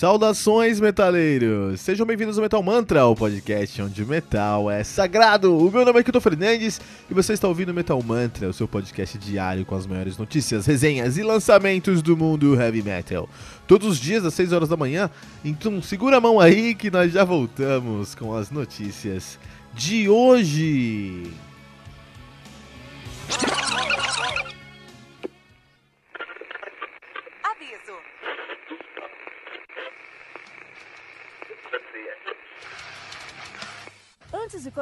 Saudações, metaleiros! Sejam bem-vindos ao Metal Mantra, o podcast onde o metal é sagrado. O meu nome é Kito Fernandes e você está ouvindo Metal Mantra, o seu podcast diário com as maiores notícias, resenhas e lançamentos do mundo heavy metal. Todos os dias às 6 horas da manhã, então segura a mão aí que nós já voltamos com as notícias de hoje.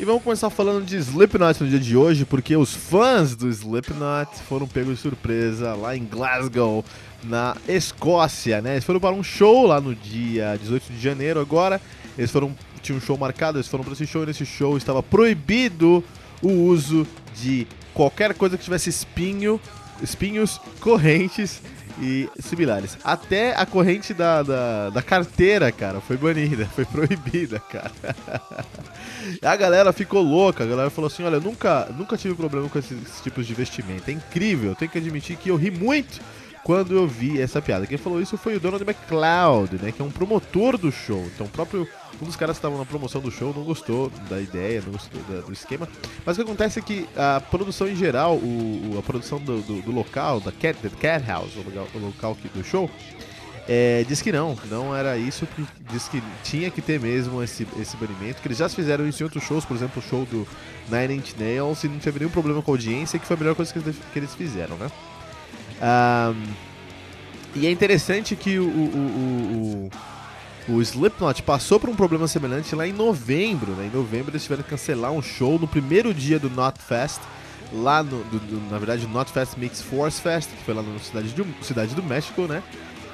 E vamos começar falando de Slipknot no dia de hoje, porque os fãs do Slipknot foram pegos de surpresa lá em Glasgow, na Escócia, né? Eles foram para um show lá no dia 18 de janeiro agora. Eles foram tinha um show marcado, eles foram para esse show e nesse show estava proibido o uso de qualquer coisa que tivesse espinho, espinhos, correntes e similares. Até a corrente da, da, da, carteira, cara, foi banida, foi proibida, cara. a galera ficou louca, a galera falou assim: olha, nunca, nunca tive problema com esses, esses tipos de vestimenta. É incrível, tenho que admitir que eu ri muito quando eu vi essa piada. Quem falou isso foi o Donald McLeod, né? Que é um promotor do show. Então, próprio um dos caras que estavam na promoção do show não gostou da ideia, não gostou da, do esquema. Mas o que acontece é que a produção em geral, o, a produção do, do, do, local, da Cat, the Cat House, o local, o local do show, é, diz que não, não era isso, que diz que tinha que ter mesmo esse, esse banimento, que eles já fizeram isso em outros shows, por exemplo, o show do Nine Inch Nails, e não teve nenhum problema com a audiência, que foi a melhor coisa que eles, que eles fizeram, né? Um, e é interessante que o, o, o, o, Slipknot passou por um problema semelhante lá em novembro. Né? Em novembro eles tiveram que cancelar um show no primeiro dia do Not Fest, lá no, do, do, na verdade, Not Fest Mix Force Fest, que foi lá na cidade, de, cidade do México, né?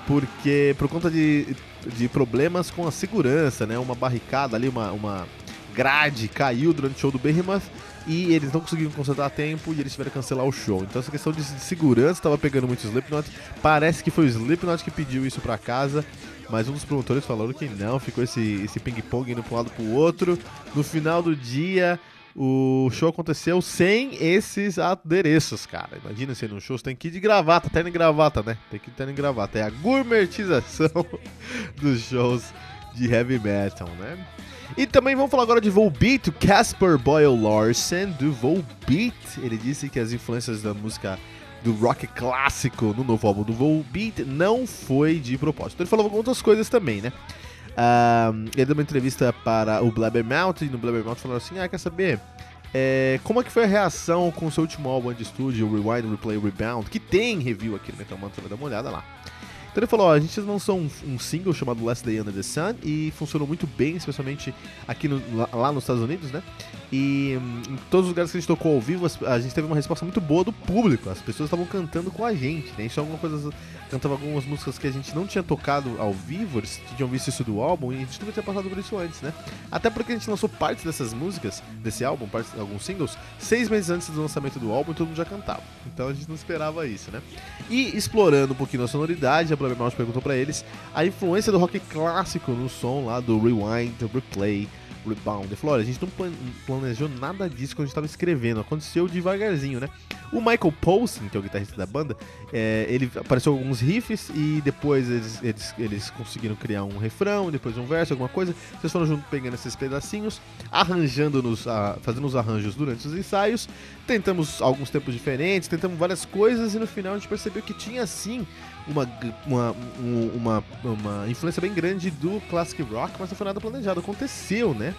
Porque por conta de, de problemas com a segurança, né? Uma barricada ali, uma, uma grade caiu durante o show do Behemoth e eles não conseguiram consertar a tempo e eles tiveram que cancelar o show. Então essa questão de segurança estava pegando muito o Slipknot. Parece que foi o Slipknot que pediu isso para casa, mas um dos promotores falou que não, ficou esse, esse ping-pong indo para um lado para o outro. No final do dia, o show aconteceu sem esses adereços, cara. Imagina se no show você tem que ir de gravata, terno e gravata, né? Tem que ir terno e gravata. É a gourmetização dos shows de heavy metal, né? E também vamos falar agora de Volbeat, o Casper Boyle Larsen do Volbeat. Ele disse que as influências da música do rock clássico no novo álbum do Volbeat não foi de propósito. Ele falou outras coisas também, né? Uh, ele deu uma entrevista para o Blabbermouth e no Blabbermouth falou assim: Ah, quer saber? É, como é que foi a reação com o seu último álbum de estúdio, Rewind, Replay, Rebound, que tem review aqui no Metal Mantra, dá uma olhada lá. Então ele falou, ó, a gente lançou um, um, single chamado Last Day Under the Sun e funcionou muito bem, especialmente aqui no, lá nos Estados Unidos, né? E hum, em todos os lugares que a gente tocou ao vivo, a gente teve uma resposta muito boa do público. As pessoas estavam cantando com a gente, né? Isso é alguma coisa. Cantava algumas músicas que a gente não tinha tocado ao vivo, eles tinham visto isso do álbum e a gente nunca tinha passado por isso antes, né? Até porque a gente lançou partes dessas músicas, desse álbum, partes, alguns singles, seis meses antes do lançamento do álbum e todo mundo já cantava. Então a gente não esperava isso, né? E explorando um pouquinho a sonoridade, a Blabbermouth perguntou para eles a influência do rock clássico no som lá do Rewind, Replay Rebound. Ele falou: olha, a gente não planejou nada disso quando a gente estava escrevendo, aconteceu devagarzinho, né? O Michael Poulsen, que é o guitarrista da banda, é, ele apareceu alguns riffs e depois eles, eles, eles conseguiram criar um refrão, depois um verso, alguma coisa. Vocês foram junto pegando esses pedacinhos, arranjando nos, a, fazendo os arranjos durante os ensaios. Tentamos alguns tempos diferentes, tentamos várias coisas e no final a gente percebeu que tinha sim uma, uma, uma, uma influência bem grande do classic rock, mas não foi nada planejado. Aconteceu, né?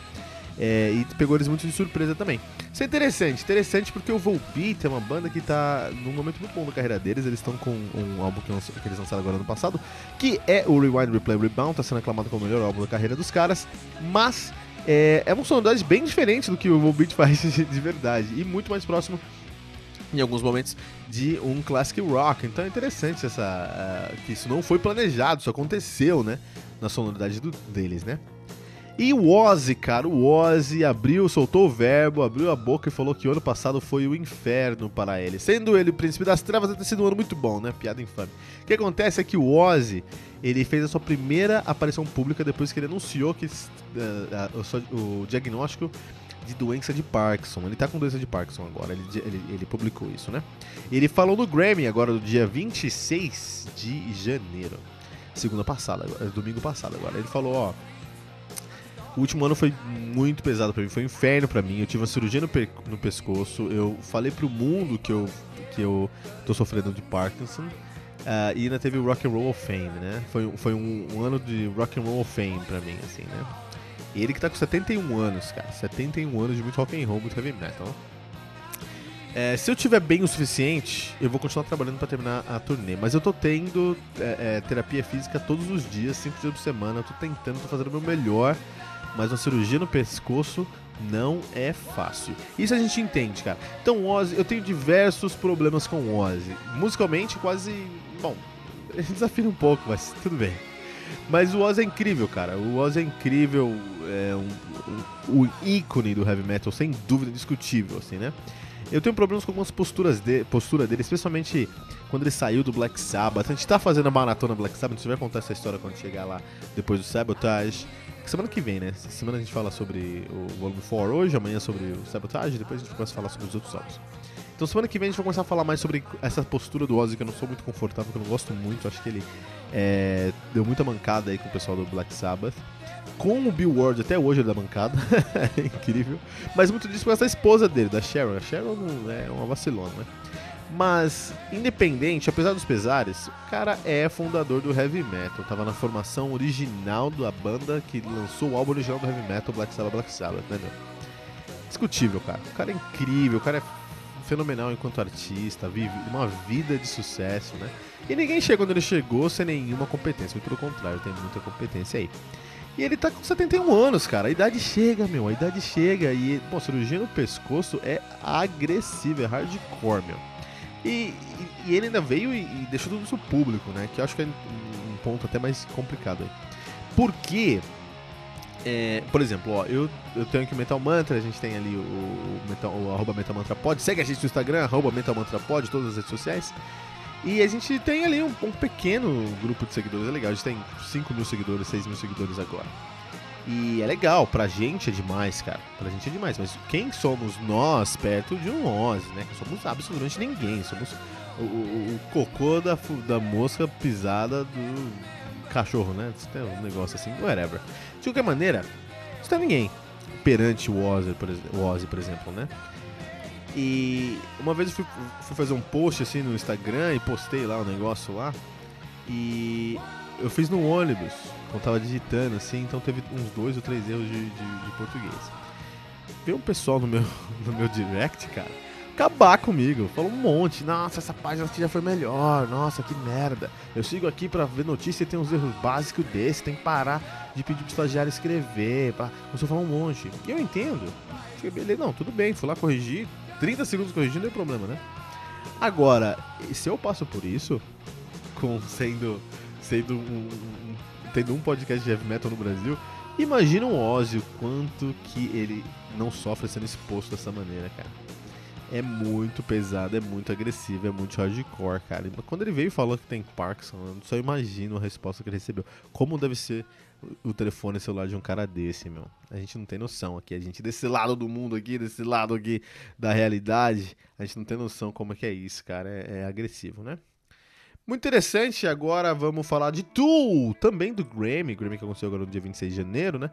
É, e pegou eles muito de surpresa também. Isso é interessante, interessante porque o Volbeat é uma banda que está num momento muito bom da carreira deles. Eles estão com um álbum que, que, eles lançaram agora no passado, que é o Rewind, Replay, Rebound, está sendo aclamado como o melhor álbum da carreira dos caras, mas é, é uma sonoridade bem diferente do que o Volbeat faz de verdade e muito mais próximo em alguns momentos de um classic rock. Então é interessante essa uh, que isso não foi planejado, isso aconteceu, né, na sonoridade do, deles, né? E o Ozzy, cara, o Ozzy abriu, soltou o verbo, abriu a boca e falou que o ano passado foi o inferno para ele. Sendo ele o príncipe das trevas, deve ter sido um ano muito bom, né? Piada infame. O que acontece é que o Ozzy, ele fez a sua primeira aparição pública depois que ele anunciou que uh, uh, o, o diagnóstico de doença de Parkinson. Ele tá com doença de Parkinson agora, ele, ele, ele, publicou isso, né? Ele falou no Grammy agora, no dia 26 de janeiro. Segunda passada, domingo passado agora. Ele falou, ó o último ano foi muito pesado para mim, foi um inferno para mim. Eu tive uma cirurgia no, no pescoço, eu falei pro mundo que eu, que eu tô sofrendo de Parkinson. Uh, e ainda teve o Rock and Roll of Fame, né? Foi, foi um, um ano de Rock and Roll of Fame pra mim, assim, né? Ele que tá com 71 anos, cara. 71 anos de muito rock and roll, muito heavy metal. É, se eu tiver bem o suficiente, eu vou continuar trabalhando para terminar a turnê. Mas eu tô tendo é, é, terapia física todos os dias, 5 dias por semana. Eu tô tentando, tô fazendo o meu melhor mas uma cirurgia no pescoço não é fácil. Isso a gente entende, cara. Então, Ozzy, eu tenho diversos problemas com Ozzy. Musicalmente, quase. Bom, desafio um pouco, mas tudo bem. Mas o Ozzy é incrível, cara. O Ozzy é incrível, é um, um, o ícone do heavy metal, sem dúvida, discutível, assim, né? Eu tenho problemas com algumas posturas de, postura dele, especialmente quando ele saiu do Black Sabbath. A gente tá fazendo a maratona Black Sabbath, a gente vai contar essa história quando chegar lá depois do Sabotage. Semana que vem, né? Semana a gente fala sobre o volume 4 hoje, amanhã sobre o Sabotage, depois a gente começa a falar sobre os outros álbuns. Então semana que vem a gente vai começar a falar mais sobre essa postura do Ozzy que eu não sou muito confortável, que eu não gosto muito. Acho que ele é, deu muita mancada aí com o pessoal do Black Sabbath. Com o Bill Ward até hoje ele dá mancada, é incrível. Mas muito disso com essa esposa dele, da Sharon. A Sharon é uma vacilona, né? Mas, independente, apesar dos pesares, o cara é fundador do heavy metal. Tava na formação original da banda que lançou o álbum original do heavy metal, Black Sabbath, Black Sabbath, né, meu? Discutível, cara. O cara é incrível, o cara é fenomenal enquanto artista, vive uma vida de sucesso, né? E ninguém chega quando ele chegou sem nenhuma competência, muito pelo contrário, tem muita competência aí. E ele tá com 71 anos, cara. A idade chega, meu. A idade chega. E, pô, cirurgia no pescoço é agressiva, é hardcore, meu. E, e, e ele ainda veio e, e, deixou tudo isso público, né? Que eu acho que é um ponto até mais complicado aí. Porque, é, por exemplo, ó, eu, eu tenho aqui o Metal Mantra, a gente tem ali o, o, Metal, o arroba Metal Mantra Pod, segue a gente no Instagram, arroba Metal Mantra Pod, todas as redes sociais. E a gente tem ali um, um pequeno grupo de seguidores, é legal, a gente tem 5 mil seguidores, 6 mil seguidores agora. E é legal, pra gente é demais, cara. Pra gente é demais. Mas quem somos nós perto de um Ozzy, né? Somos absolutamente ninguém. Somos o, o, o cocô da, da mosca pisada do cachorro, né? Tem um negócio assim, whatever. De qualquer maneira, não é ninguém perante o Ozzy, por, o Ozzy, por exemplo, né? E uma vez eu fui, fui fazer um post assim no Instagram e postei lá o um negócio lá. E eu fiz no ônibus, quando tava digitando, assim, então teve uns dois ou três erros de, de, de português. Veio um pessoal no meu, no meu direct, cara, acabar comigo. Falou um monte. Nossa, essa página aqui já foi melhor. Nossa, que merda. Eu sigo aqui pra ver notícia e tem uns erros básicos desse. Tem que parar de pedir pro estagiário escrever. Pra... Você falou um monte. E eu entendo. Beleza, não, tudo bem. Fui lá corrigir. 30 segundos corrigindo, não tem problema, né? Agora, se eu passo por isso, com sendo sendo um, um, tendo um podcast de heavy metal no Brasil, imagina o Ozzy o quanto que ele não sofre sendo exposto dessa maneira, cara. É muito pesado, é muito agressivo, é muito hardcore, cara. Quando ele veio e falou que tem Parkinson, eu só imagino a resposta que ele recebeu. Como deve ser o telefone celular de um cara desse, meu. A gente não tem noção aqui. A gente desse lado do mundo aqui, desse lado aqui da realidade, a gente não tem noção como é que é isso, cara. É, é agressivo, né? Muito interessante, agora vamos falar de Tool, também do Grammy, Grammy que aconteceu agora no dia 26 de janeiro, né?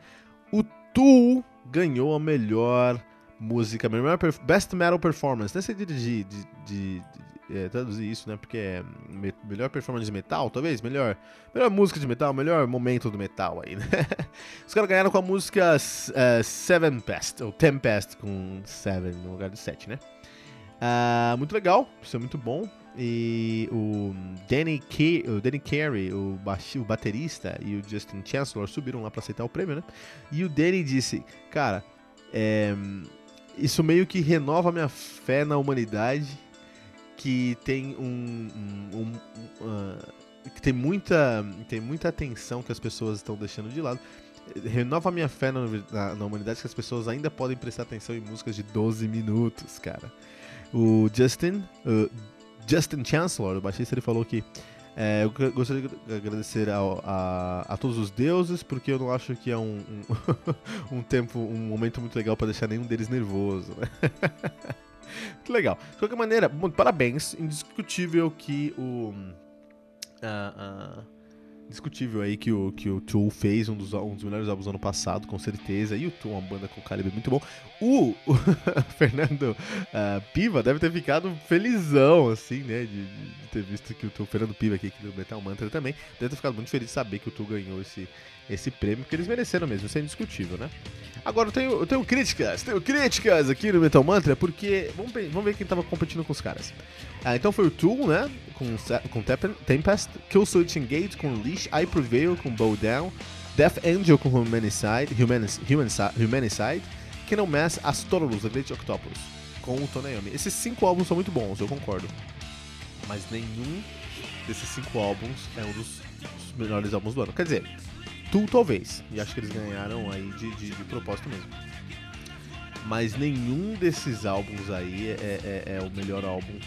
O Tool ganhou a melhor música, melhor Best Metal Performance. Nessa ideia de, de, de, de é, traduzir isso, né? Porque é me, melhor performance de metal, talvez, melhor, melhor música de metal, melhor momento do metal aí, né? Os caras ganharam com a música uh, Seven Pest, ou Tempest com Seven no lugar de 7, né? Uh, muito legal, isso é muito bom. E o Danny, Ke o Danny Carey, o, o baterista, e o Justin Chancellor subiram lá para aceitar o prêmio, né? E o Danny disse, cara, é, isso meio que renova minha fé na humanidade, que tem um, um, um uh, que tem muita tem muita atenção que as pessoas estão deixando de lado. Renova minha fé na, na, na, humanidade que as pessoas ainda podem prestar atenção em músicas de 12 minutos, cara. O Justin, uh, Justin Chancellor, o baixista, ele falou que é, eu gostaria de agradecer ao, a, a, todos os deuses, porque eu não acho que é um, um, um tempo, um momento muito legal para deixar nenhum deles nervoso. Né? muito legal. De qualquer maneira, parabéns. Indiscutível que o. Uh, uh, Discutível aí que o, que o Tool fez um dos, um dos melhores álbuns do ano passado, com certeza. E o Tool é uma banda com calibre muito bom. O, o Fernando uh, Piva deve ter ficado felizão, assim, né? De, de, ter visto que o Tool, Fernando Piva aqui, aqui do Metal Mantra também, deve ter ficado muito feliz de saber que o Tool ganhou esse, esse prêmio, porque eles mereceram mesmo, isso é indiscutível, né? Agora eu tenho, eu tenho críticas, tenho críticas aqui no Metal Mantra, porque vamos, vamos ver quem tava competindo com os caras. Ah, então foi o Tool, né? Com, com Tempest, Killswitch Engage com Leash, I Prevail com Bow Down, Death Angel com Humanicide, Humanicide, Humanicide, Humanicide Mass, Astrolus, The Great Octopus com o Tonayomi. Esses cinco álbuns são muito bons, eu concordo. Mas nenhum desses cinco álbuns é um dos melhores álbuns do ano. Quer dizer, Tu talvez. E acho que eles ganharam aí de, de, de propósito mesmo. Mas nenhum desses álbuns aí é, é, é o melhor álbum,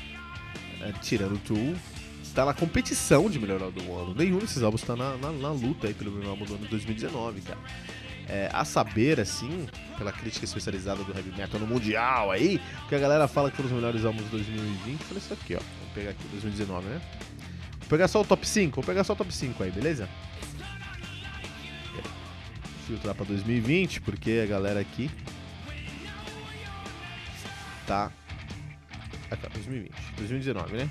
é, tirando o Tool. Está na competição de melhor álbum do ano. Nenhum desses álbuns está na, na, na, luta aí pelo melhor álbum do ano de 2019, cara. É, a saber, assim, pela crítica especializada do heavy metal no mundial aí, que a galera fala que foram os melhores álbuns de 2020, olha isso aqui, ó. Vamos pegar aqui 2019, né? Vou pegar só o top 5, vou pegar só o top 5 aí, beleza? filtrar para 2020, porque a galera aqui tá. Aqui, 2020. 2019, né?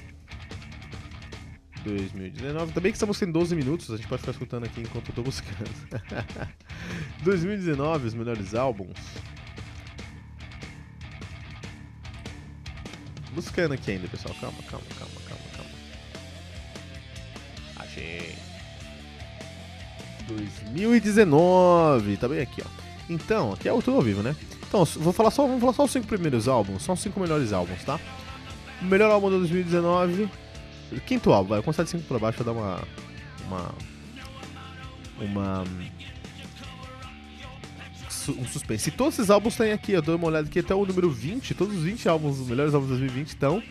2019. Também que estamos em 12 minutos, a gente pode ficar escutando aqui enquanto eu tô buscando. 2019, os melhores álbuns. Buscando aqui ainda, pessoal. Calma, calma, calma, calma, calma. Achei. 2019, tá bem aqui, ó. Então, aqui é o tudo ao vivo, né? Então, vou falar só, vamos falar só os cinco primeiros álbuns, são os cinco melhores álbuns, tá? O melhor álbum de 2019, quinto álbum, vai, começar de 5 pra baixo, pra dar uma. Uma. Uma. Um suspense. E todos esses álbuns têm aqui, eu dou uma olhada aqui até o número 20, todos os 20 álbuns, os melhores álbuns de 2020 estão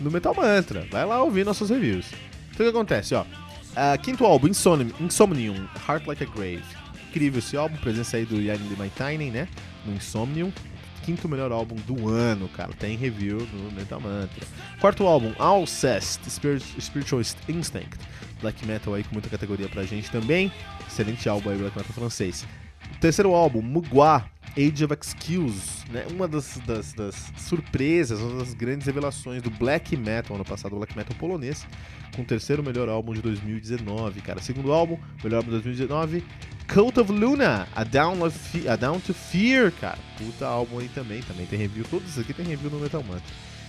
no Metal Mantra. Vai lá ouvir nossos reviews. Então o que acontece, ó? Uh, quinto álbum, Insomnium, Insomnium, Heart Like a Grave. Incrível esse álbum, presença aí do Yanni Tiny, né? No Insomnium. Quinto melhor álbum do ano, cara. Tem review no Metal Mantra. Quarto álbum, Alcest, Spiritual Instinct. Black Metal aí com muita categoria pra gente também. Excelente álbum aí, Black Metal francês. Terceiro álbum, Mugwa, Age of Excuse, né? Uma das, das, das, surpresas, uma das grandes revelações do black metal ano passado, o black metal polonês, com o terceiro melhor álbum de 2019, cara. Segundo álbum, melhor álbum de 2019, Cult of Luna, A Down, of, A Down to Fear, cara. Puta álbum aí também, também tem review, todos aqui tem review no Metal Mantra.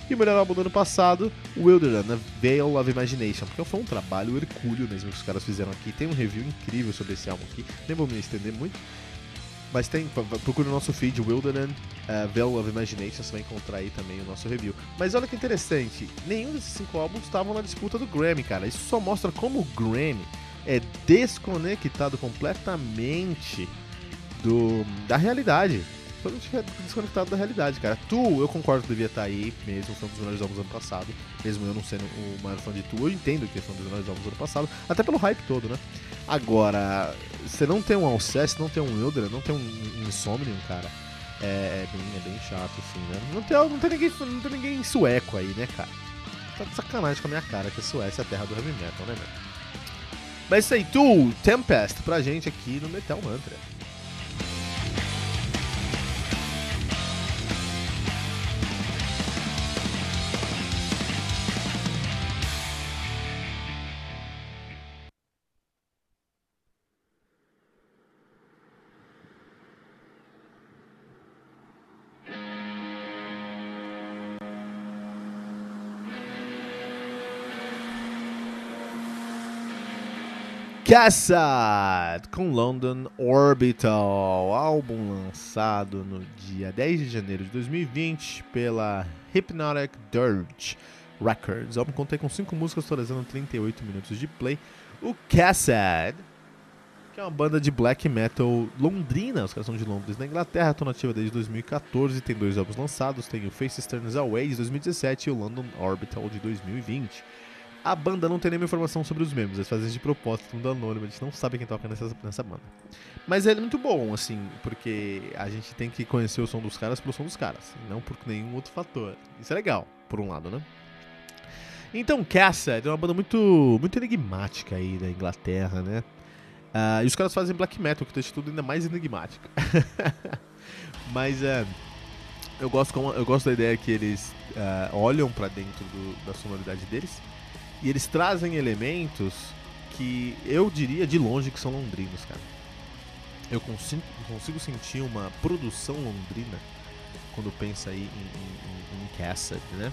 E o melhor álbum do ano passado, Wilderness, A Veil of Imagination, porque foi um trabalho hercúleo mesmo que os caras fizeram aqui. Tem um review incrível sobre esse álbum aqui, nem vou me estender muito. Mas tem, procure o nosso feed, Wilderness, uh, Veil of Imagination, você vai encontrar aí também o nosso review. Mas olha que interessante, nenhum desses cinco álbuns estavam na disputa do Grammy, cara. Isso só mostra como o Grammy é desconectado completamente do, da realidade. totalmente desconectado da realidade, cara. Tu, eu concordo que devia estar aí mesmo, foi um dos melhores álbuns do ano passado. Mesmo eu não sendo o maior fã de Tu, eu entendo que foi um dos melhores álbuns do ano passado, até pelo hype todo, né? Agora, você não tem um Alcest, não tem um Wildra, não tem um, um Insomnium, cara. É, é, bem, é bem chato, assim, né? Não tem, não, tem ninguém, não tem ninguém sueco aí, né, cara? Tá de sacanagem com a minha cara, que a Suécia é a terra do heavy metal, né, meu? Mas isso aí, Tu, Tempest, pra gente aqui no Metal Mantra. Cassad com London Orbital, álbum lançado no dia 10 de janeiro de 2020 pela Hypnotic Dirge Records. O álbum conta com 5 músicas, totalizando 38 minutos de play. O Cassad, que é uma banda de black metal londrina, os caras são de Londres, na Inglaterra, estão nativa desde 2014, tem dois álbuns lançados, tem o Faces Turns Away de 2017 e o London Orbital de 2020. A banda não tem nenhuma informação sobre os membros, eles fazem de propósito, mundo anônimo, gente não sabe quem toca nessa, nessa banda. Mas é muito bom, assim, porque a gente tem que conhecer o som dos caras pelo som dos caras, não por nenhum outro fator. Isso é legal, por um lado, né? Então, Cassad é uma banda muito, muito enigmática aí da Inglaterra, né? Uh, e os caras fazem black metal, que deixa tudo ainda mais enigmático. Mas é. eu, gosto eu gosto da ideia que eles uh, olham para dentro do, da sonoridade deles e eles trazem elementos que eu diria de longe que são londrinos, cara. Eu consigo, consigo sentir uma produção londrina quando pensa aí em, em, em Cassad, né?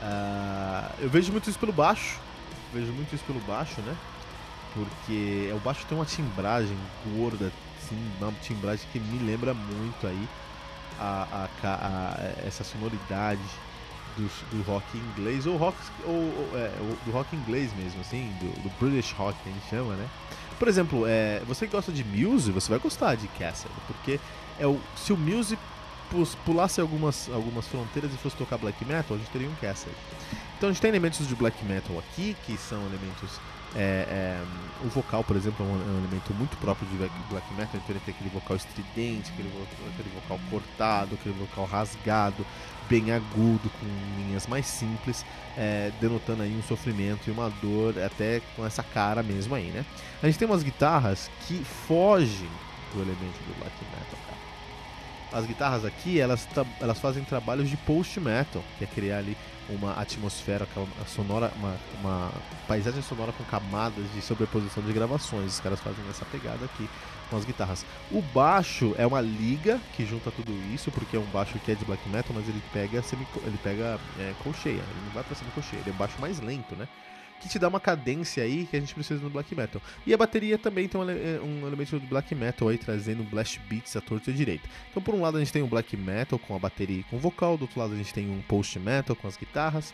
Uh, eu vejo muito isso pelo baixo, vejo muito isso pelo baixo, né? Porque o baixo tem uma timbragem gorda, assim, uma timbragem que me lembra muito aí a, a, a essa sonoridade do, do rock inglês, ou rock, ou, ou é, do rock inglês mesmo, assim, do, do, British rock que a gente chama, né? Por exemplo, é, você que gosta de Muse, você vai gostar de Castle, porque é o, se o Muse pulasse algumas, algumas fronteiras e fosse tocar black metal, a gente teria um Castle. Então a gente tem elementos de black metal aqui, que são elementos é, é, o vocal, por exemplo, é um, é um, elemento muito próprio de black metal, então ele tem aquele vocal estridente, aquele, aquele vocal cortado, aquele vocal rasgado, bem agudo, com linhas mais simples, é, denotando aí um sofrimento e uma dor, até com essa cara mesmo aí, né? A gente tem umas guitarras que fogem do elemento do black metal, cara. As guitarras aqui, elas, elas fazem trabalhos de post metal, que é criar ali uma atmosfera sonora, uma, uma paisagem sonora com camadas de sobreposição de gravações. Os caras fazem essa pegada aqui com as guitarras. O baixo é uma liga que junta tudo isso, porque é um baixo que é de black metal, mas ele pega ele pega é, colcheia, ele não vai pra semicolcheia, ele é um baixo mais lento, né? Que te dá uma cadência aí que a gente precisa no black metal. E a bateria também tem um, eh, um elemento do black metal aí, trazendo blast beats à torta e direita. Então, por um lado, a gente tem um black metal com a bateria e com o vocal, do outro lado, a gente tem um post metal com as guitarras.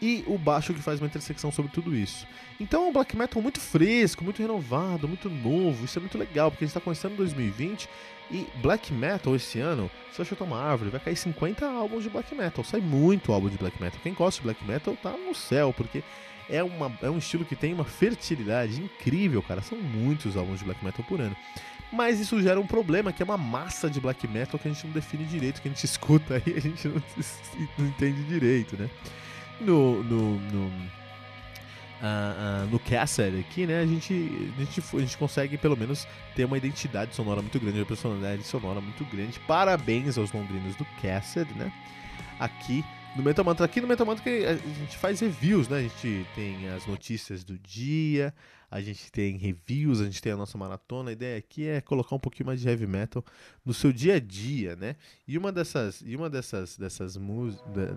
E o baixo que faz uma intersecção sobre tudo isso. Então é um black metal muito fresco, muito renovado, muito novo. Isso é muito legal, porque a gente está começando em 2020 e black metal esse ano, se você chutar uma árvore, vai cair 50 álbuns de black metal. Sai muito álbum de black metal. Quem gosta de black metal tá no céu, porque é, uma, é um estilo que tem uma fertilidade incrível, cara. São muitos álbuns de black metal por ano. Mas isso gera um problema, que é uma massa de black metal que a gente não define direito, que a gente escuta aí a gente não, não entende direito, né? No, no, no, uh, uh, no Cassette aqui, né, a gente, a, gente, a gente consegue pelo menos ter uma identidade sonora muito grande, uma personalidade sonora muito grande. Parabéns aos londrinos do Cassette, né? Aqui no Metal Mantra. Aqui no Metal Mantra a gente faz reviews, né? A gente tem as notícias do dia, a gente tem reviews, a gente tem a nossa maratona. A ideia aqui é colocar um pouquinho mais de heavy metal no seu dia a dia, né? E uma dessas, e uma dessas, dessas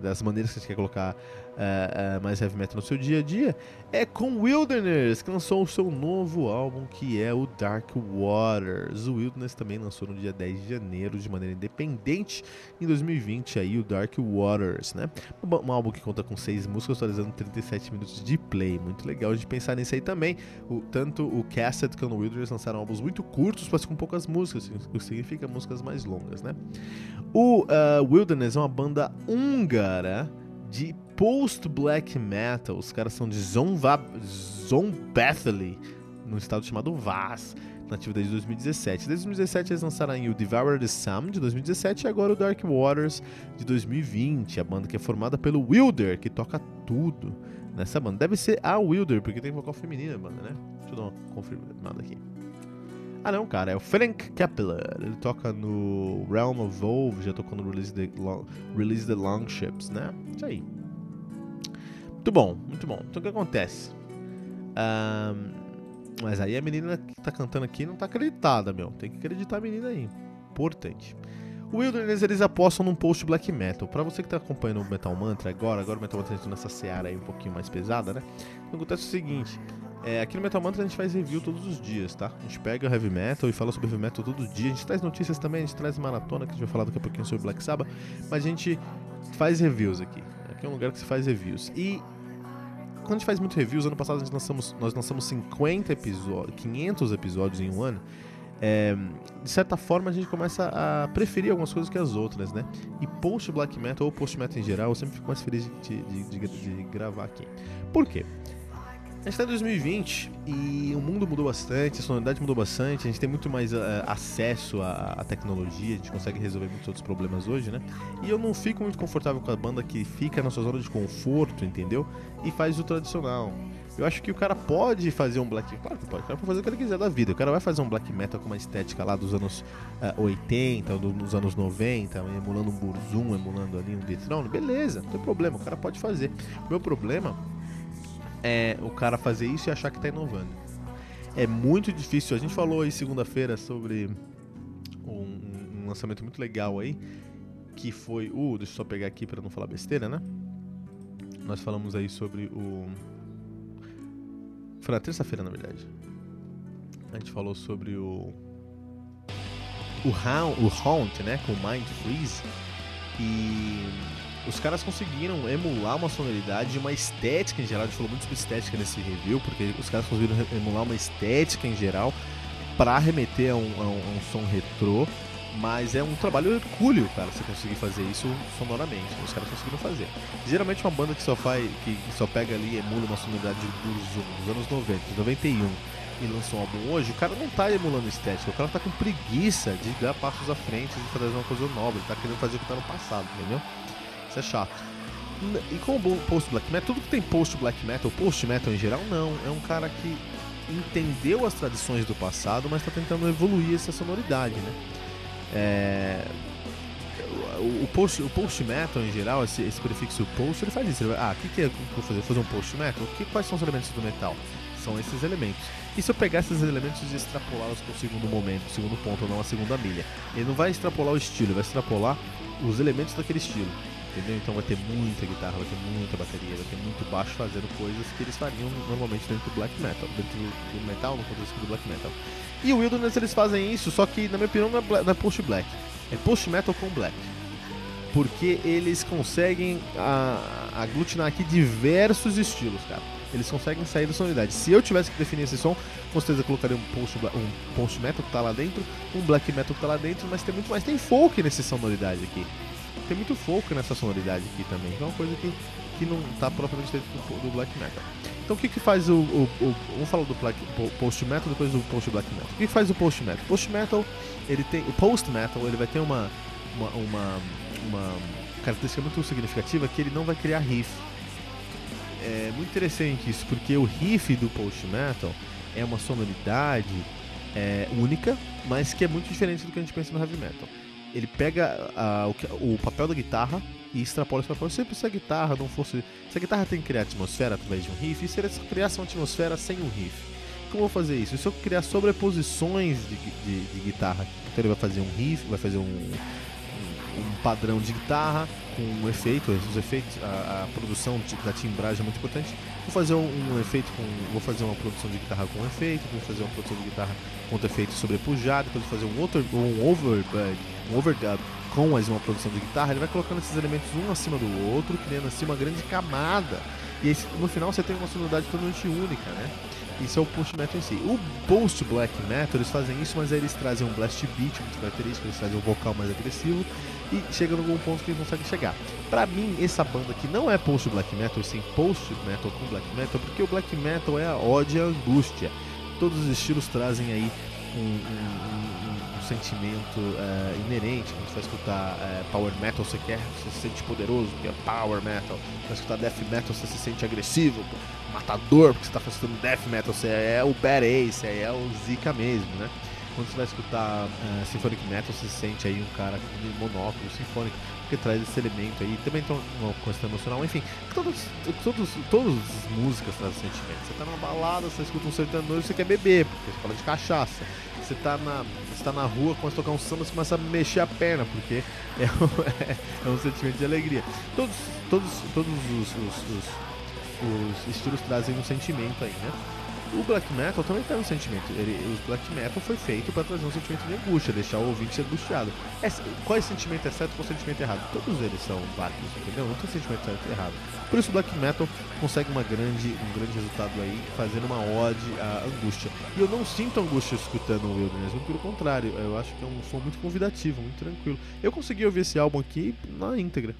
das maneiras que a gente quer colocar uh, uh, mais heavy metal no seu dia a dia é com Wilderness, que lançou o seu novo álbum que é o Dark Waters. O Wilderness também lançou no dia 10 de janeiro de maneira independente em 2020 aí o Dark Waters, né? Um álbum que conta com seis músicas, atualizando 37 minutos de play. Muito legal de pensar nisso aí também o, tanto o Cassett quanto o Wilderness lançaram álbuns muito curtos, mas com poucas músicas, o que significa músicas mais longas, né? O uh, Wilderness é uma banda húngara de post-black metal. Os caras são de Zombathely, num estado chamado Vaz nativa desde 2017. Desde 2017 eles lançaram o Devour the Sun de 2017 e agora o Dark Waters de 2020. A banda que é formada pelo Wilder, que toca tudo nessa banda. Deve ser a Wilder, porque tem vocal feminino na banda, né? Deixa eu dar uma confirmada aqui. Ah não, cara, é o Frank Kepler. Ele toca no Realm of Volve, já tocou no Release the, Long, Release the Longships, né? Isso aí. Muito bom, muito bom. Então o que acontece? Um, mas aí a menina que tá cantando aqui não tá acreditada, meu. Tem que acreditar a menina aí. Importante. O Wilderness eles apostam num post black metal. Para você que tá acompanhando o Metal Mantra agora, agora o Metal Mantra tá nessa seara aí um pouquinho mais pesada, né? Então acontece o seguinte: é, aqui no Metal Mantra a gente faz review todos os dias, tá? A gente pega heavy metal e fala sobre heavy metal todo dia. A gente traz notícias também, a gente traz maratona, que a gente vai falar daqui a pouquinho sobre Black Sabbath. Mas a gente faz reviews aqui. Aqui é um lugar que se faz reviews. E quando a gente faz muito reviews, ano passado lançamos, nós lançamos 50 episódios, 500 episódios em um ano. É, de certa forma a gente começa a preferir algumas coisas que as outras, né? E post black metal ou post metal em geral, eu sempre fico mais feliz de, de, de, de gravar aqui. Por quê? A gente está em 2020 e o mundo mudou bastante, a sonoridade mudou bastante, a gente tem muito mais uh, acesso à, à, tecnologia, a gente consegue resolver muitos outros problemas hoje, né? E eu não fico muito confortável com a banda que fica na sua zona de conforto, entendeu? E faz o tradicional. Eu acho que o cara pode fazer um black claro que pode, o cara pode fazer o que ele quiser da vida. O cara vai fazer um black metal com uma estética lá dos anos uh, 80, dos anos 90, emulando um Burzum, emulando ali um Dethrone, beleza, não tem problema, o cara pode fazer. O meu problema é o cara fazer isso e achar que está inovando. É muito difícil. A gente falou aí segunda-feira sobre um, um, lançamento muito legal aí, que foi o. Uh, deixa eu só pegar aqui para não falar besteira, né? Nós falamos aí sobre o. Foi na terça-feira, na verdade. A gente falou sobre o. O, Hound, o Haunt, né? Com Mind Freeze. E os caras conseguiram emular uma sonoridade, uma estética em geral. A gente falou muito sobre estética nesse review, porque os caras conseguiram emular uma estética em geral para remeter a um, a, um, a um, som retrô. Mas é um trabalho hercúleo, cara, você conseguir fazer isso sonoramente. Os caras conseguiram fazer. Geralmente uma banda que só faz, que só pega ali e emula uma sonoridade dos, dos anos 90, 91 e lançou um álbum hoje, o cara não tá emulando estética, o cara tá com preguiça de dar passos à frente e fazer uma coisa nova, ele tá querendo fazer o que tá no passado, entendeu? Isso é chato. E com o post black metal, tudo que tem post black metal, post metal em geral, não. É um cara que entendeu as tradições do passado, mas está tentando evoluir essa sonoridade, né? É... O, post, o post metal em geral, esse, esse prefixo post, ele faz isso. Ele vai, ah, o que, que é eu vou fazer? Fazer um post metal? Que, quais são os elementos do metal? São esses elementos. E se eu pegar esses elementos e extrapolá-los para o segundo momento, segundo ponto, ou não a segunda milha? Ele não vai extrapolar o estilo, ele vai extrapolar os elementos daquele estilo entendeu? Então vai ter muita guitarra, vai ter muita bateria, vai ter muito baixo fazendo coisas que eles fariam normalmente dentro do black metal, dentro do metal, no contexto do black metal. E o Wilderness eles fazem isso, só que na minha opinião não é, não é post black, é post metal com black. Porque eles conseguem a, aglutinar aqui diversos estilos, cara. Eles conseguem sair da sonoridade. Se eu tivesse que definir esse som, com certeza colocaria um post, um post metal que tá lá dentro, um black metal que tá lá dentro, mas tem muito mais. Tem folk nessa sonoridade aqui tem muito folk nessa sonoridade aqui também, que é uma coisa que, que não está propriamente dentro do, do, black metal. Então o que que faz o, o, o vamos falar do black, post metal depois do post black metal. O que faz o post metal? Post metal, ele tem o post metal, ele vai ter uma uma, uma, uma característica muito significativa que ele não vai criar riff. É muito interessante isso, porque o riff do post metal é uma sonoridade é, única, mas que é muito diferente do que a gente pensa no heavy metal ele pega o, o, papel da guitarra e extrapola esse papel. Sempre se a guitarra não fosse. Se a guitarra tem que criar atmosfera através de um riff, isso seria criar uma atmosfera sem um riff. Como eu vou fazer isso? Se eu criar sobreposições de, de, de guitarra, então ele vai fazer um riff, vai fazer um, um, um padrão de guitarra com um efeito, os efeitos, a, a produção da timbragem é muito importante. Vou fazer um, um, efeito com, vou fazer uma produção de guitarra com efeito, vou fazer uma produção de guitarra com efeito sobrepujado, depois vou fazer um, outro, um overdub, um overdub com mais uma produção de guitarra. Ele vai colocando esses elementos um acima do outro, criando assim uma grande camada E esse, no final você tem uma sonoridade totalmente única, né? Isso é o post metal em si. O post black metal eles fazem isso, mas aí eles trazem um blast beat muito característico, eles trazem um vocal mais agressivo e chegam em algum ponto que eles conseguem chegar. Pra mim, essa banda aqui não é post black metal, sim post metal com black metal, porque o black metal é a ode à angústia. Todos os estilos trazem aí um, um, um sentimento uh, inerente. Quando você vai escutar uh, power metal, você quer, você se sente poderoso, que é power metal. Vai escutar death metal, você se sente agressivo, matador, porque você está fazendo death metal, você é o badass, você é o Zika mesmo, né? Quando você vai escutar uh, Symphonic Metal, você sente aí um cara com monóculo sinfônico, que traz esse elemento aí. Também tem uma questão emocional, enfim. Todos, todos, todas as músicas trazem sentimento. Você tá numa balada, você escuta um sertanejo, você quer beber, porque você fala de cachaça. Você tá na, você tá na rua, começa a tocar um samba, você começa a mexer a perna, porque é um, é, um sentimento de alegria. Todos, todos, todos os, os, os, os estilos trazem um sentimento aí, né? O black metal também tem um sentimento. Ele, o black metal foi feito para trazer um sentimento de angústia, deixar o ouvinte angustiado. É, qual é o sentimento é certo qual é o sentimento errado? Todos eles são válidos, entendeu? Não tem sentimento certo e errado. Por isso o black metal consegue uma grande, um grande resultado aí, fazendo uma ode à angústia. E eu não sinto angústia escutando o Wilderness, muito pelo contrário, eu acho que é um som muito convidativo, muito tranquilo. Eu consegui ouvir esse álbum aqui na íntegra.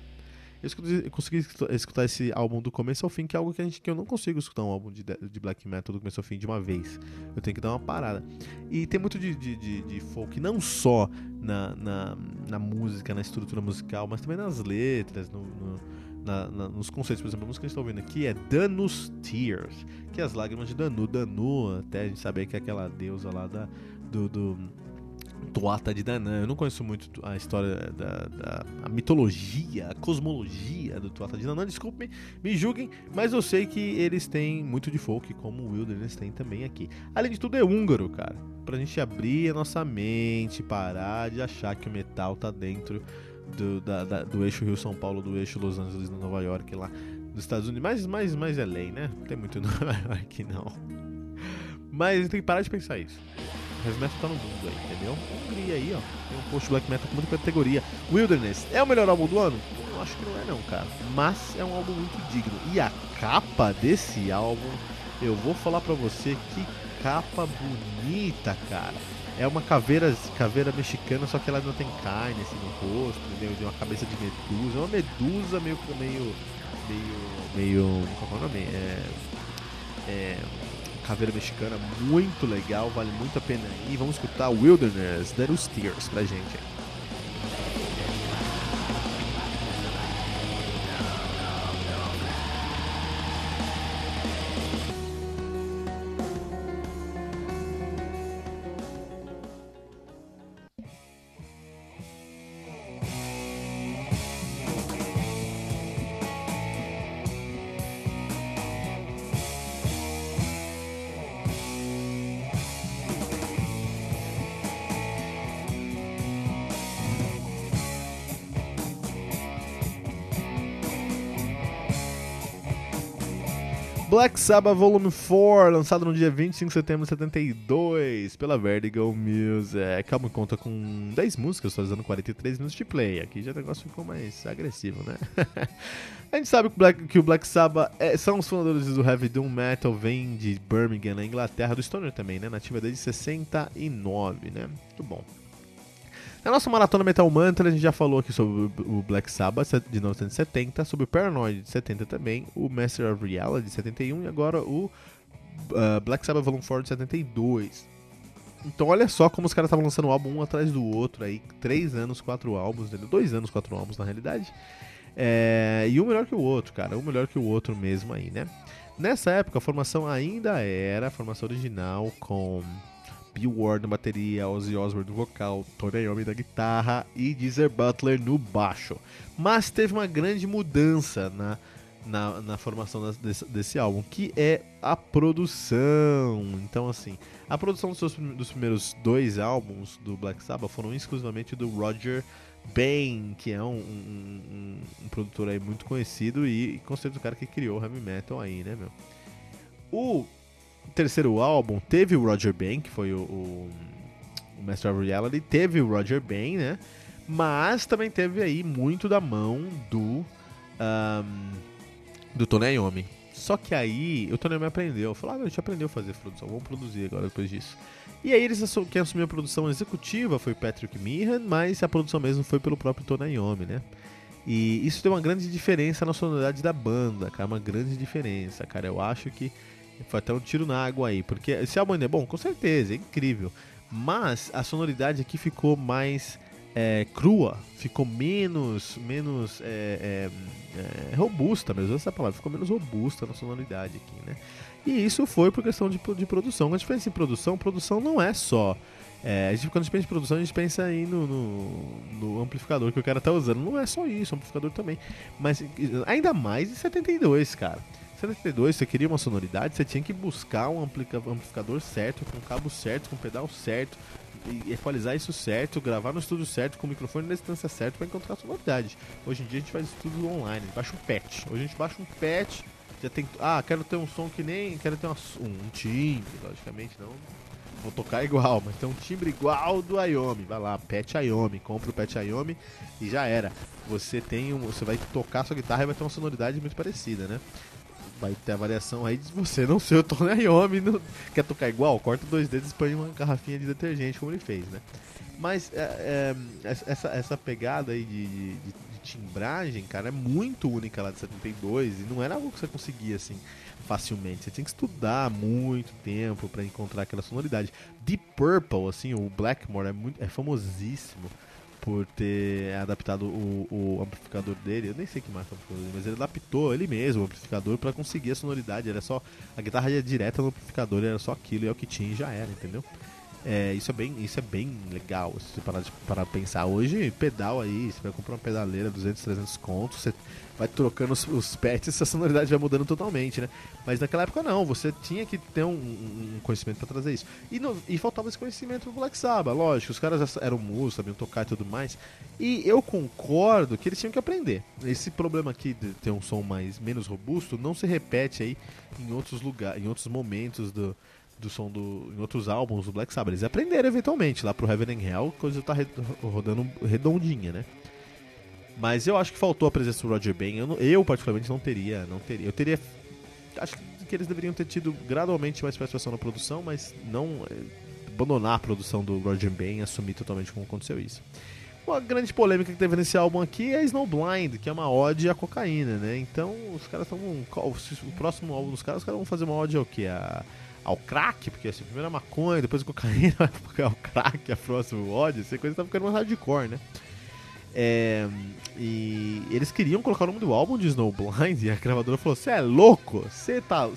Eu consegui escutar esse álbum do começo ao fim, que é algo que, a gente, que eu não consigo escutar um álbum de, de black metal do começo ao fim de uma vez. Eu tenho que dar uma parada. E tem muito de, de, de, de folk, não só na, na, na, música, na estrutura musical, mas também nas letras, no, no, na, na, nos conceitos. Por exemplo, a música que a gente está ouvindo aqui é Danus Tears, que é as lágrimas de Danu. Danu, até a gente saber que é aquela deusa lá da, do, do Tuata de Danã. Eu não conheço muito a história da, da a mitologia, a cosmologia do Tuata de Danã. Desculpe, me julguem, mas eu sei que eles têm muito de folk, como o Wilderness tem também aqui. Além de tudo, é húngaro, cara. Pra gente abrir a nossa mente, parar de achar que o metal tá dentro do, da, da, do eixo Rio-São Paulo, do eixo Los Angeles, Nova York, lá dos Estados Unidos. Mas, mas, mas é lei, né? Não tem muito Nova York, não. Mas tem que parar de pensar isso. Heavy metal tá no mundo aí, entendeu? Hungria aí, ó. Tem um post black metal com muita categoria. Wilderness é o melhor álbum do ano? Eu acho que não é não, cara. Mas é um álbum muito digno. E a capa desse álbum, eu vou falar pra você que capa bonita, cara. É uma caveira, caveira mexicana, só que ela não tem carne assim no rosto, entendeu? De uma cabeça de medusa. É uma medusa meio. meio. meio. meio. Qual é o nome? É. É caveira mexicana muito legal, vale muito a pena ir. Vamos escutar Wilderness, Dead Tears pra gente. Black Sabbath Volume 4, lançado no dia 25 de setembro de 72 pela Vertigo Music. Calma, conta com 10 músicas, totalizando 43 minutos de play. Aqui já o negócio ficou mais agressivo, né? a gente sabe que, Black, que o Black Sabbath é, são os fundadores do Heavy Doom Metal, vem de Birmingham, na Inglaterra, do Stoner também, né? Nativa desde 69, né? Muito bom. Na nossa maratona Metal Mantra, a gente já falou aqui sobre o Black Sabbath de 1970, sobre o Paranoid de 70 também, o Master of Reality de 71 e agora o uh, Black Sabbath Volume 4 de 72. Então olha só como os caras estavam lançando um álbum um atrás do outro aí, três anos, quatro álbuns, dois anos, quatro álbuns na realidade. É, e um melhor que o outro, cara, um melhor que o outro mesmo aí, né? Nessa época a formação ainda era a formação original com Bill Ward na bateria, Ozzy Osbourne no vocal, Tony Iommi na guitarra e Geezer Butler no baixo. Mas teve uma grande mudança na, na, na formação desse, desse, álbum, que é a produção. Então, assim, a produção dos, seus, dos primeiros dois álbuns do Black Sabbath foram exclusivamente do Roger Bain, que é um, um, um, um produtor aí muito conhecido e, e com certeza o cara que criou o heavy metal aí, né, meu? O terceiro álbum teve o Roger Bain, que foi o, o, o Master of Reality, teve o Roger Bain, né? Mas também teve aí muito da mão do um, do Tony Iommi. Só que aí o Tony Iommi aprendeu. Falou, ah, a gente aprendeu a fazer produção, vamos produzir agora depois disso. E aí eles quem assumiu a produção executiva foi Patrick Meehan, mas a produção mesmo foi pelo próprio Tony Iommi, né? E isso deu uma grande diferença na sonoridade da banda, cara, uma grande diferença, cara. Eu acho que foi até um tiro na água aí, porque esse álbum é bom, com certeza, é incrível. Mas a sonoridade aqui ficou mais é, crua, ficou menos, menos é, é, é, robusta mesmo, essa palavra, ficou menos robusta na sonoridade aqui, né? E isso foi por questão de, de produção. A pensa em produção, produção não é só. É, a gente, quando a gente pensa em produção, a gente pensa aí no, no, no, amplificador que o cara tá usando. Não é só isso, amplificador também. Mas ainda mais em 72, cara. 72, você queria uma sonoridade, você tinha que buscar um amplificador certo, com cabo certo, com pedal certo, equalizar isso certo, gravar no estúdio certo, com o microfone na distância certa para encontrar a sonoridade. Hoje em dia a gente faz tudo online, baixa um patch. Hoje a gente baixa um patch, já tem. Ah, quero ter um som que nem. Quero ter uma, um, timbre, logicamente, não. Vou tocar igual, mas tem um timbre igual do Iomi. Vai lá, Pet Iomi, compra o Pet Iomi e já era. Você tem um, você vai tocar sua guitarra e vai ter uma sonoridade muito parecida, né? Vai ter a variação aí de você não ser o Tony Iommi, não quer tocar igual, corta dois dedos e põe uma garrafinha de detergente, como ele fez, né? Mas é, é, essa, essa pegada aí de, de, de, timbragem, cara, é muito única lá de 72 e não era algo que você conseguia assim facilmente. Você tinha que estudar muito tempo para encontrar aquela sonoridade. Deep Purple, assim, o Blackmore é muito é famosíssimo por ter adaptado o, o, amplificador dele. Eu nem sei que marca o amplificador dele, mas ele adaptou ele mesmo o amplificador para conseguir a sonoridade. Era só a guitarra ia direta no amplificador, era só aquilo e é o que tinha e já era, entendeu? É, isso é bem, isso é bem legal, se você parar, de, parar pensar. Hoje, pedal aí, você vai comprar uma pedaleira, 200, 300 contos, você vai trocando os, os pets, a sonoridade vai mudando totalmente, né? Mas naquela época não, você tinha que ter um, um conhecimento para trazer isso. E, no, e faltava esse conhecimento pro Black Sabbath, lógico, os caras eram músicos, sabiam tocar e tudo mais. E eu concordo que eles tinham que aprender. Esse problema aqui de ter um som mais menos robusto não se repete aí em outros lugares, em outros momentos do do som do, em outros álbuns do Black Sabbath. Eles aprenderam eventualmente lá pro Heaven and Hell, coisa tá rodando redondinha, né? Mas eu acho que faltou a presença do Roger Ben. Eu, eu, particularmente não teria, não teria. Eu teria acho que eles deveriam ter tido gradualmente mais participação na produção, mas não é, abandonar a produção do Roger e assumir totalmente como aconteceu isso. Uma grande polêmica que teve nesse álbum aqui é Snowblind, que é uma ode à cocaína, né? Então os caras estão. O próximo álbum dos caras, os caras vão fazer uma ode ao que? A ao crack, porque assim, primeiro a maconha, depois a cocaína, ao crack, a próximo ódio, essa coisa tá ficando mais hardcore, né? É, e eles queriam colocar o nome do álbum de Snowblind e a gravadora falou: Você é louco? Você tá,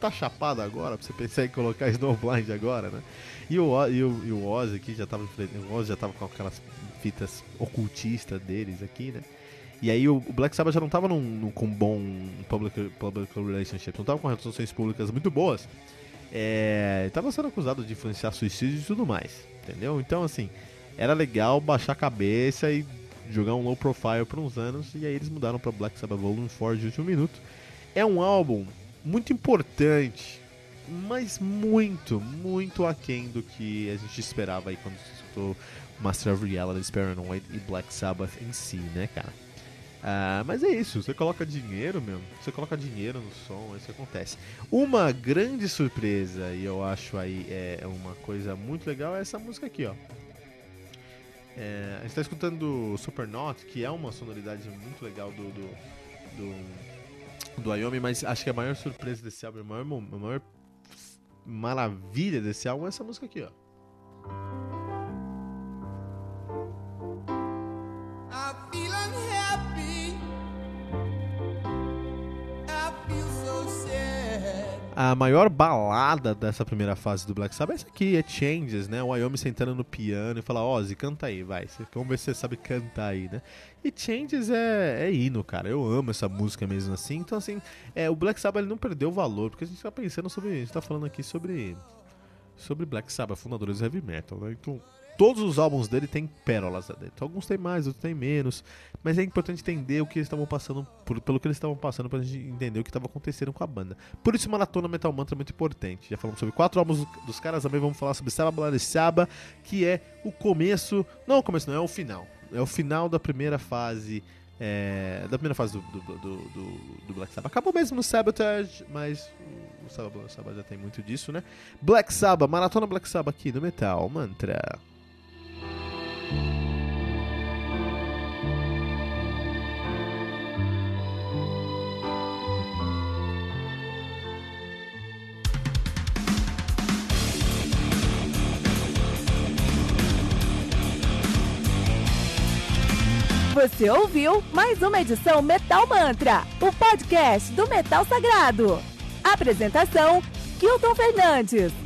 tá chapado agora pra você pensar em colocar Snowblind agora, né? E o, e o, e o Oz aqui já tava, o já tava com aquelas fitas ocultistas deles aqui, né? E aí o, Black Sabbath já não tava num, num, com bom public, public relationship, não tava com relações públicas muito boas é, tava sendo acusado de influenciar suicídio e tudo mais, entendeu? Então, assim, era legal baixar a cabeça e jogar um low profile por uns anos, e aí eles mudaram para Black Sabbath Volume 4 de último minuto. É um álbum muito importante, mas muito, muito aquém do que a gente esperava aí quando escutou Master of Reality, Paranoid e Black Sabbath em si, né, cara? Ah, mas é isso, você coloca dinheiro mesmo, você coloca dinheiro no som, é isso que acontece. Uma grande surpresa, e eu acho aí é uma coisa muito legal, é essa música aqui, ó. É, a gente está escutando Supernaut, que é uma sonoridade muito legal do, do, do, do mas acho que a maior surpresa desse álbum, a maior, a maior maravilha desse álbum é essa música aqui, ó. A maior balada dessa primeira fase do Black Sabbath é essa aqui, é Changes, né? O Wyoming sentando no piano e fala, Ozzy, canta aí, vai. Vamos ver se você sabe cantar aí, né? E Changes é, é hino, cara. Eu amo essa música mesmo assim. Então, assim, é, o Black Sabbath ele não perdeu valor, porque a gente tá pensando sobre. A gente tá falando aqui sobre. Sobre Black Sabbath, fundadores do heavy metal, né? Então, todos os álbuns dele têm pérolas dentro. Alguns têm mais, outros têm menos. Mas é importante entender o que eles estavam passando, por, pelo que eles estavam passando, pra gente entender o que estava acontecendo com a banda. Por isso, Maratona Metal Mantra é muito importante. Já falamos sobre quatro álbuns dos caras, também vamos falar sobre Saba Bloody Saba, que é o começo. Não o começo, não, é o final. É o final da primeira fase é, da primeira fase do, do, do, do, Black Sabbath. Acabou mesmo no Sabotage, mas o Sabbath já tem muito disso, né? Black Sabbath, Maratona Black Sabbath aqui no Metal Mantra. Você ouviu mais uma edição Metal Mantra, o podcast do Metal Sagrado. Apresentação: Kilton Fernandes.